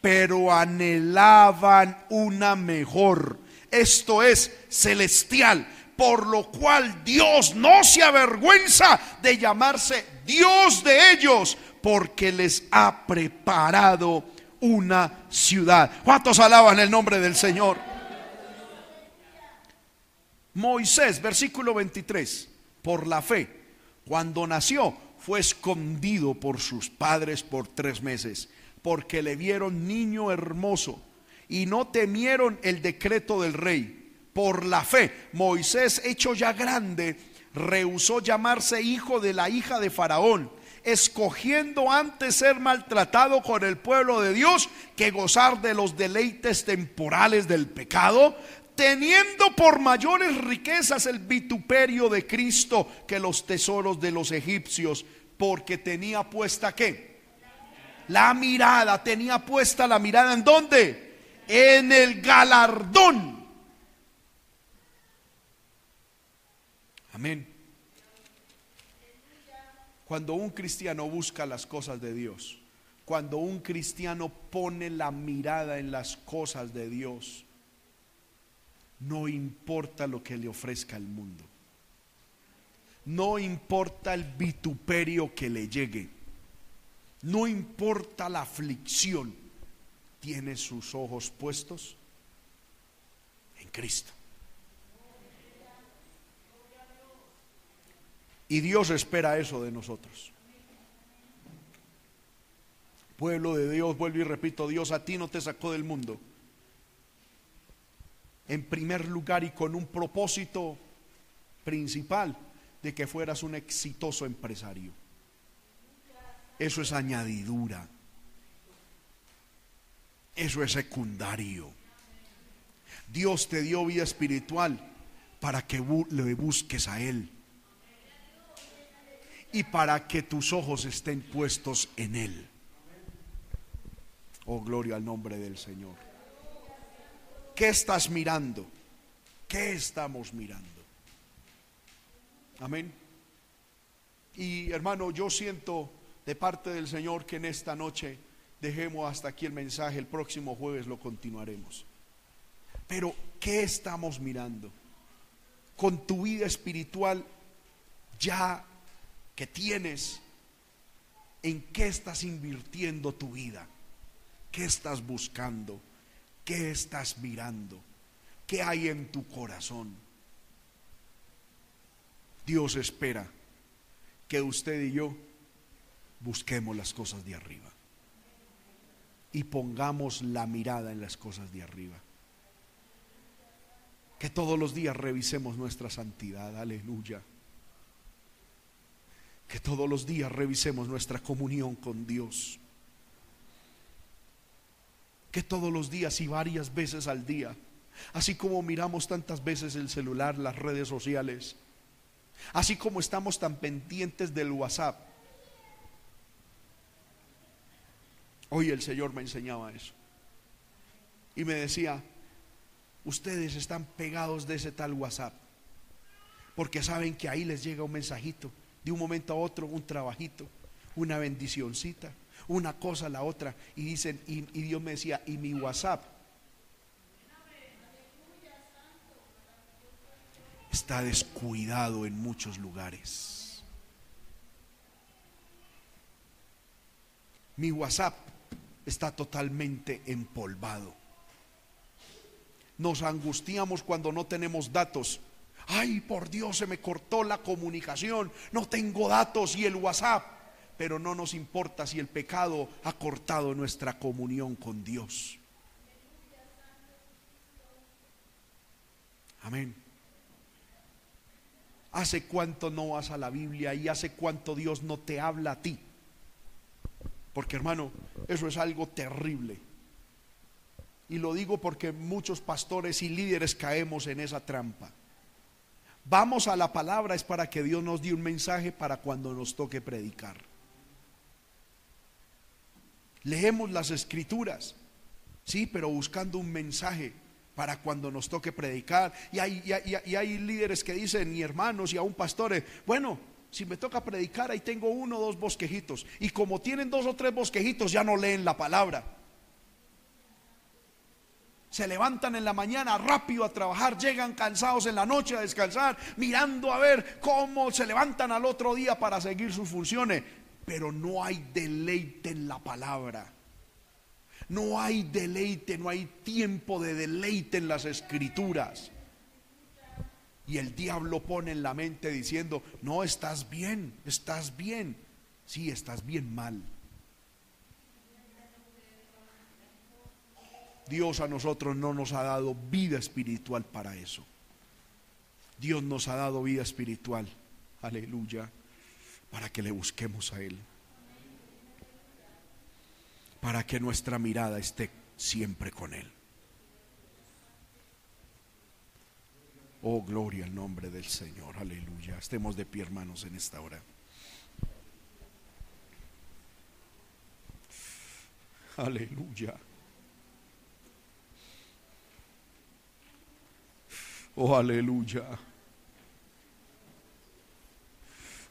pero anhelaban una mejor, esto es celestial, por lo cual Dios no se avergüenza de llamarse Dios de ellos, porque les ha preparado una ciudad. ¿Cuántos alaban el nombre del Señor? Moisés, versículo 23, por la fe, cuando nació, fue escondido por sus padres por tres meses, porque le vieron niño hermoso y no temieron el decreto del rey por la fe, Moisés, hecho ya grande, rehusó llamarse hijo de la hija de Faraón, escogiendo antes ser maltratado con el pueblo de Dios que gozar de los deleites temporales del pecado, teniendo por mayores riquezas el vituperio de Cristo que los tesoros de los egipcios, porque tenía puesta qué? La mirada, tenía puesta la mirada en dónde? En el galardón Amén. Cuando un cristiano busca las cosas de Dios, cuando un cristiano pone la mirada en las cosas de Dios, no importa lo que le ofrezca el mundo. No importa el vituperio que le llegue. No importa la aflicción. Tiene sus ojos puestos en Cristo. Y Dios espera eso de nosotros. Pueblo de Dios, vuelvo y repito, Dios a ti no te sacó del mundo. En primer lugar y con un propósito principal de que fueras un exitoso empresario. Eso es añadidura. Eso es secundario. Dios te dio vida espiritual para que le busques a Él y para que tus ojos estén puestos en Él. Oh, gloria al nombre del Señor. ¿Qué estás mirando? ¿Qué estamos mirando? Amén. Y hermano, yo siento de parte del Señor que en esta noche dejemos hasta aquí el mensaje, el próximo jueves lo continuaremos. Pero, ¿qué estamos mirando? Con tu vida espiritual ya que tienes, en qué estás invirtiendo tu vida, qué estás buscando, qué estás mirando, qué hay en tu corazón. Dios espera que usted y yo busquemos las cosas de arriba y pongamos la mirada en las cosas de arriba. Que todos los días revisemos nuestra santidad, aleluya que todos los días revisemos nuestra comunión con Dios. Que todos los días y varias veces al día, así como miramos tantas veces el celular, las redes sociales, así como estamos tan pendientes del WhatsApp. Hoy el Señor me enseñaba eso. Y me decía, ustedes están pegados de ese tal WhatsApp, porque saben que ahí les llega un mensajito de un momento a otro un trabajito, una bendicioncita, una cosa a la otra. Y dicen, y, Dios me decía, y mi WhatsApp está descuidado en muchos lugares. Mi WhatsApp está totalmente empolvado. Nos angustiamos cuando no tenemos datos ay, por Dios, se me cortó la comunicación, no tengo datos y el WhatsApp. Pero no nos importa si el pecado ha cortado nuestra comunión con Dios. Amén. ¿Hace cuánto no vas a la Biblia y hace cuánto Dios no te habla a ti? Porque hermano, eso es algo terrible. Y lo digo porque muchos pastores y líderes caemos en esa trampa. Vamos a la palabra es para que Dios nos dé un mensaje para cuando nos toque predicar. Leemos las escrituras, sí, pero buscando un mensaje para cuando nos toque predicar. Y hay, y hay, líderes que dicen, y hermanos y aún pastores, bueno, si me toca predicar, ahí tengo uno o dos bosquejitos. Y como tienen dos o tres bosquejitos, ya no leen la palabra. Se levantan en la mañana rápido a trabajar, llegan cansados en la noche a descansar, mirando a ver cómo se levantan al otro día para seguir sus funciones. Pero no hay deleite en la palabra. No hay deleite, no hay tiempo de deleite en las escrituras. Y el diablo pone en la mente diciendo, no, estás bien, estás bien. Sí, estás bien mal. Dios a nosotros no nos ha dado vida espiritual para eso. Dios nos ha dado vida espiritual, aleluya, para que le busquemos a Él. Para que nuestra mirada esté siempre con Él. Oh, gloria al nombre del Señor, aleluya. Estemos de pie, hermanos, en esta hora. Aleluya. Oh, aleluya.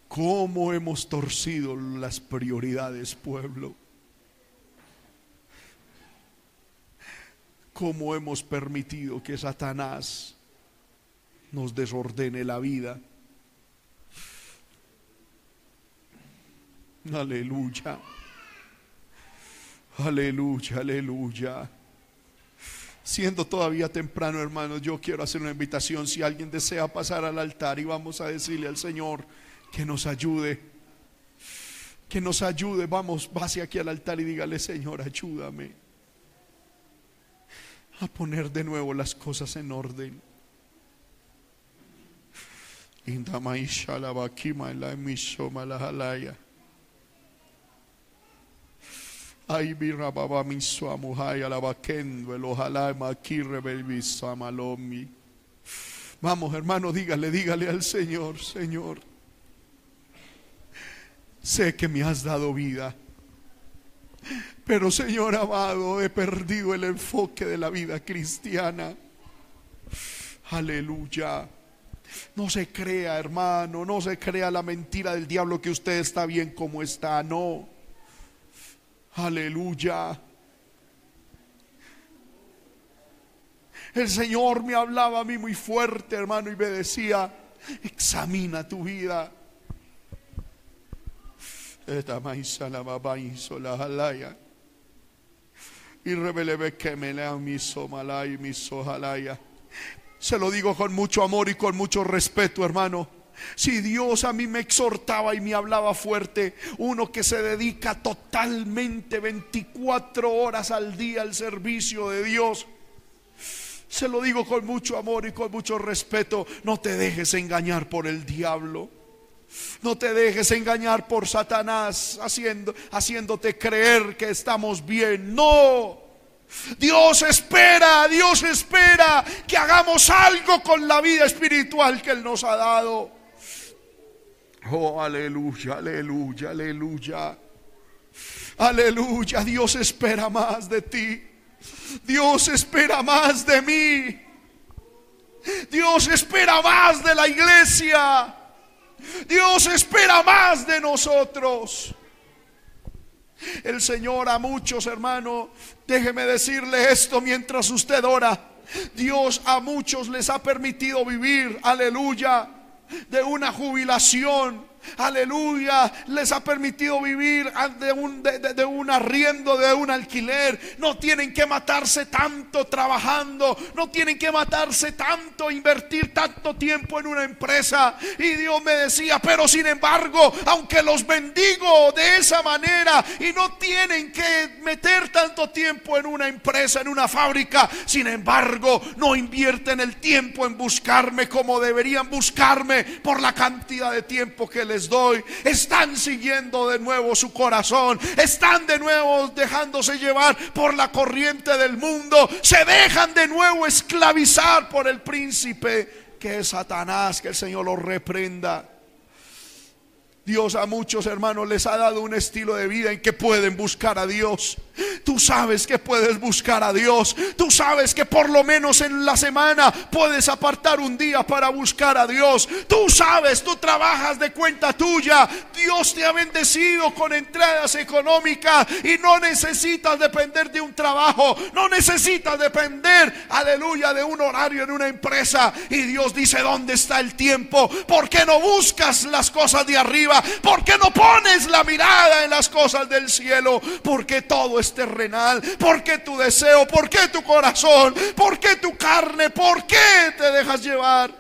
¿Cómo hemos torcido las prioridades, pueblo? ¿Cómo hemos permitido que Satanás nos desordene la vida? Aleluya. Aleluya, aleluya. Siendo todavía temprano, hermanos, yo quiero hacer una invitación. Si alguien desea pasar al altar y vamos a decirle al Señor que nos ayude, que nos ayude, vamos, pase aquí al altar y dígale, Señor, ayúdame a poner de nuevo las cosas en orden. Ay, birra baba mi suamuhay alabaquendo, el ojalá maki malomi. Vamos, hermano, dígale, dígale al Señor, Señor. Sé que me has dado vida. Pero Señor amado, he perdido el enfoque de la vida cristiana. Aleluya. No se crea, hermano, no se crea la mentira del diablo que usted está bien como está. No. Aleluya. El Señor me hablaba a mí muy fuerte, hermano, y me decía, examina tu vida. Y revele que me lea mi somalay, mi sojalaya. Se lo digo con mucho amor y con mucho respeto, hermano. Si Dios a mí me exhortaba y me hablaba fuerte, uno que se dedica totalmente 24 horas al día al servicio de Dios, se lo digo con mucho amor y con mucho respeto, no te dejes engañar por el diablo. No te dejes engañar por Satanás haciendo, haciéndote creer que estamos bien. No. Dios espera, Dios espera que hagamos algo con la vida espiritual que Él nos ha dado. Oh, aleluya, aleluya, aleluya. Aleluya, Dios espera más de ti. Dios espera más de mí. Dios espera más de la iglesia. Dios espera más de nosotros. El Señor a muchos, hermanos, déjeme decirle esto mientras usted ora. Dios a muchos les ha permitido vivir, aleluya, de una jubilación aleluya, les ha permitido vivir de un, arriendo, de un alquiler. No tienen que matarse tanto trabajando, no tienen que matarse tanto, invertir tanto tiempo en una empresa. Y Dios me decía, pero sin embargo, aunque los bendigo de esa manera y no tienen que meter tanto tiempo en una empresa, en una fábrica, sin embargo, no invierten el tiempo en buscarme como deberían buscarme por la cantidad de tiempo que les doy, están siguiendo de nuevo su corazón, están de nuevo dejándose llevar por la corriente del mundo, se dejan de nuevo esclavizar por el príncipe que es Satanás, que el Señor lo reprenda. Dios a muchos hermanos les ha dado un estilo de vida en que pueden buscar a Dios. Tú sabes que puedes buscar a Dios. Tú sabes que por lo menos en la semana puedes apartar un día para buscar a Dios. Tú sabes, tú trabajas de cuenta tuya. Dios te ha bendecido con entradas económicas y no necesitas depender de un trabajo. No necesitas depender, aleluya, de un horario en una empresa. Y Dios dice, ¿dónde está el tiempo? ¿Por qué no buscas las cosas de arriba? ¿Por qué no pones la mirada en las cosas del cielo? Porque todo es terrenal. ¿Por qué tu deseo? ¿Por qué tu corazón? ¿Por qué tu carne? ¿Por qué te dejas llevar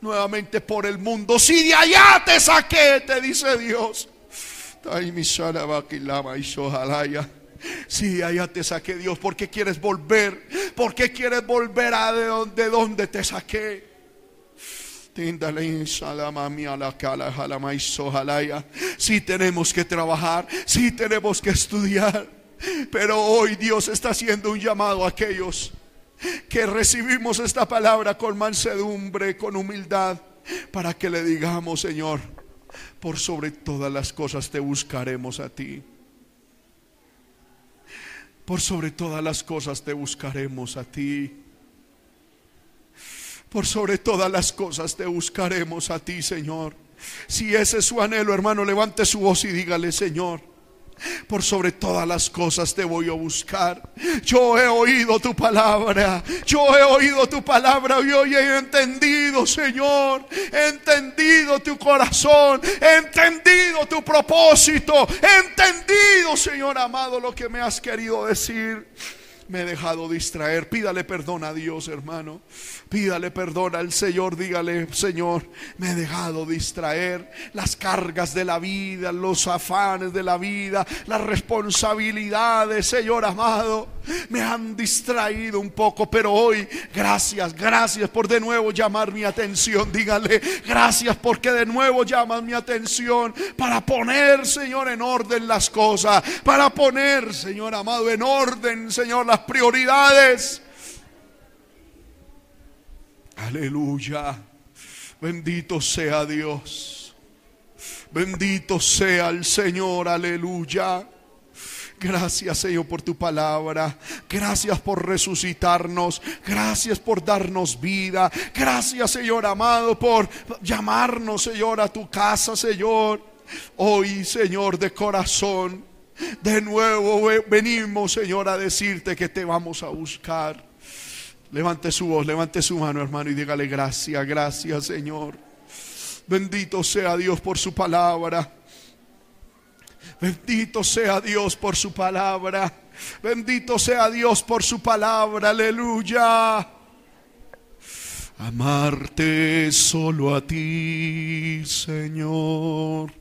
nuevamente por el mundo? Si de allá te saqué, te dice Dios. Si allá te saqué Dios, ¿por qué quieres volver? ¿Por qué quieres volver a de donde, de donde te saqué? Si tenemos que trabajar, si tenemos que estudiar. Pero hoy Dios está haciendo un llamado a aquellos que recibimos esta palabra con mansedumbre, con humildad, para que le digamos, Señor, por sobre todas las cosas te buscaremos a ti. Por sobre todas las cosas te buscaremos a ti. Por sobre todas las cosas te buscaremos a ti, Señor. Si ese es su anhelo, hermano, levante su voz y dígale, Señor. Por sobre todas las cosas te voy a buscar. Yo he oído tu palabra. Yo he oído tu palabra y hoy he entendido, Señor. He entendido tu corazón. He entendido tu propósito. He entendido, Señor amado, lo que me has querido decir. Me he dejado distraer. Pídale perdón a Dios, hermano. Pídale perdón al Señor, dígale, Señor, me he dejado distraer. Las cargas de la vida, los afanes de la vida, las responsabilidades, Señor amado, me han distraído un poco, pero hoy, gracias, gracias por de nuevo llamar mi atención. Dígale, gracias porque de nuevo llamas mi atención para poner, Señor, en orden las cosas, para poner, Señor amado, en orden, Señor, las prioridades. Aleluya. Bendito sea Dios. Bendito sea el Señor. Aleluya. Gracias Señor por tu palabra. Gracias por resucitarnos. Gracias por darnos vida. Gracias Señor amado por llamarnos Señor a tu casa Señor. Hoy Señor de corazón. De nuevo venimos Señor a decirte que te vamos a buscar. Levante su voz, levante su mano, hermano, y dígale gracias, gracias, Señor. Bendito sea Dios por su palabra. Bendito sea Dios por su palabra. Bendito sea Dios por su palabra. Aleluya. Amarte solo a ti, Señor.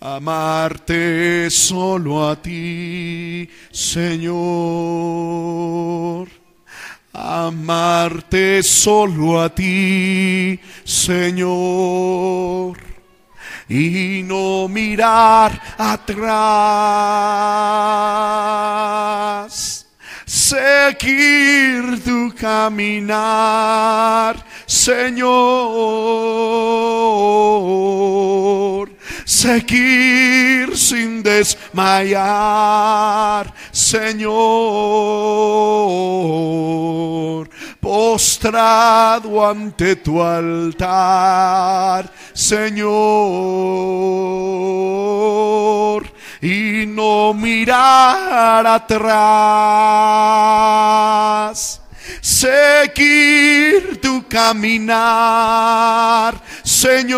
Amarte solo a ti, Señor amarte solo a ti, Señor, y no mirar atrás. Seguir tu caminar, Señor seguir sin desmayar, Señor, postrado ante tu altar, Señor, y no mirar atrás. Seguir tu caminar, Señor,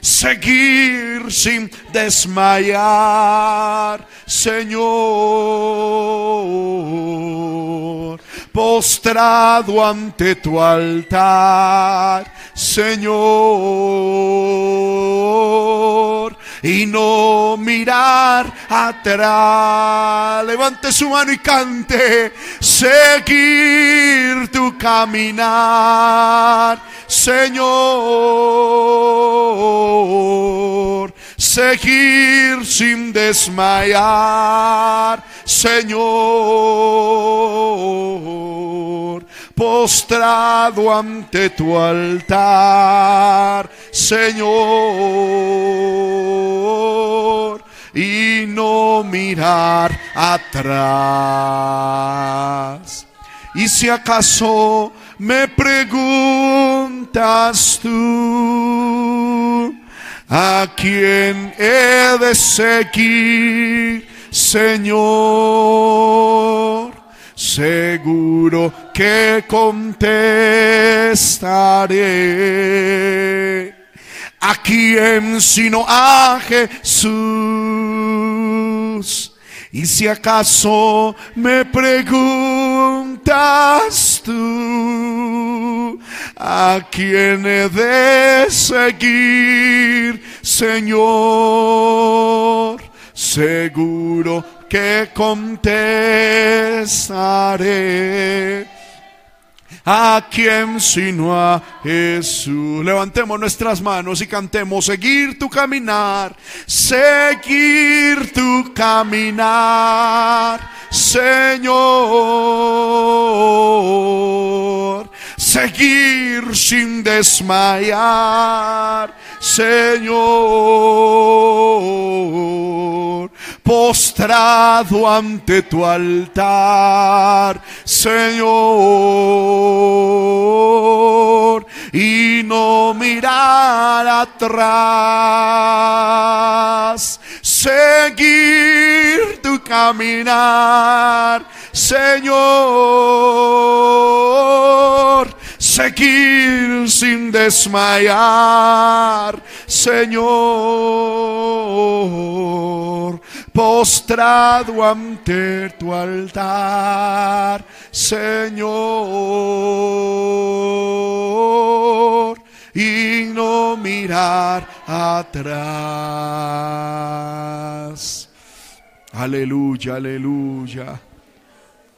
seguir sin desmayar, Señor, postrado ante tu altar, Señor y no mirar atrás. Levante su mano y cante. Seguir tu caminar, Señor. Seguir sin desmayar, Señor postrado ante tu altar, Señor, y mirar atrás. Y si acaso me preguntas tú, ¿a quién he de seguir, Señor? Seguro que contestaré. ¿A quién sino a Jesús? Y si acaso me preguntas tú, ¿a quién he de seguir, Señor? Seguro que contestaré. ¿A quién sino a Jesús? Levantemos nuestras manos y cantemos, seguir tu caminar, seguir tu caminar, Señor. Seguir sin desmayar, Señor postrado ante tu altar, Señor, y no mirar atrás, seguir tu caminar, Señor, seguir sin desmayar, Señor postrado ante tu altar, Señor, y no mirar atrás. Aleluya, aleluya.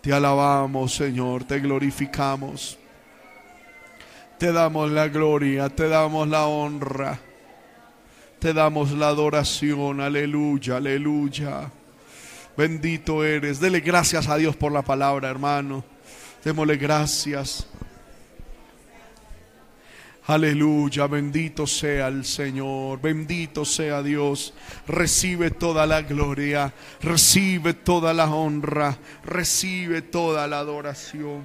Te alabamos, Señor, te glorificamos. Te damos la gloria, te damos la honra. Te damos la adoración, aleluya, aleluya. Bendito eres. Dele gracias a Dios por la palabra, hermano. Démosle gracias. Aleluya, bendito sea el Señor, bendito sea Dios. Recibe toda la gloria, recibe toda la honra, recibe toda la adoración.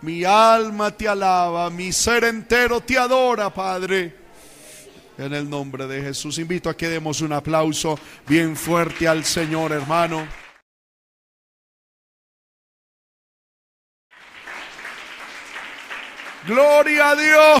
Mi alma te alaba, mi ser entero te adora, Padre. En el nombre de Jesús, invito a que demos un aplauso bien fuerte al Señor, hermano. Gloria a Dios.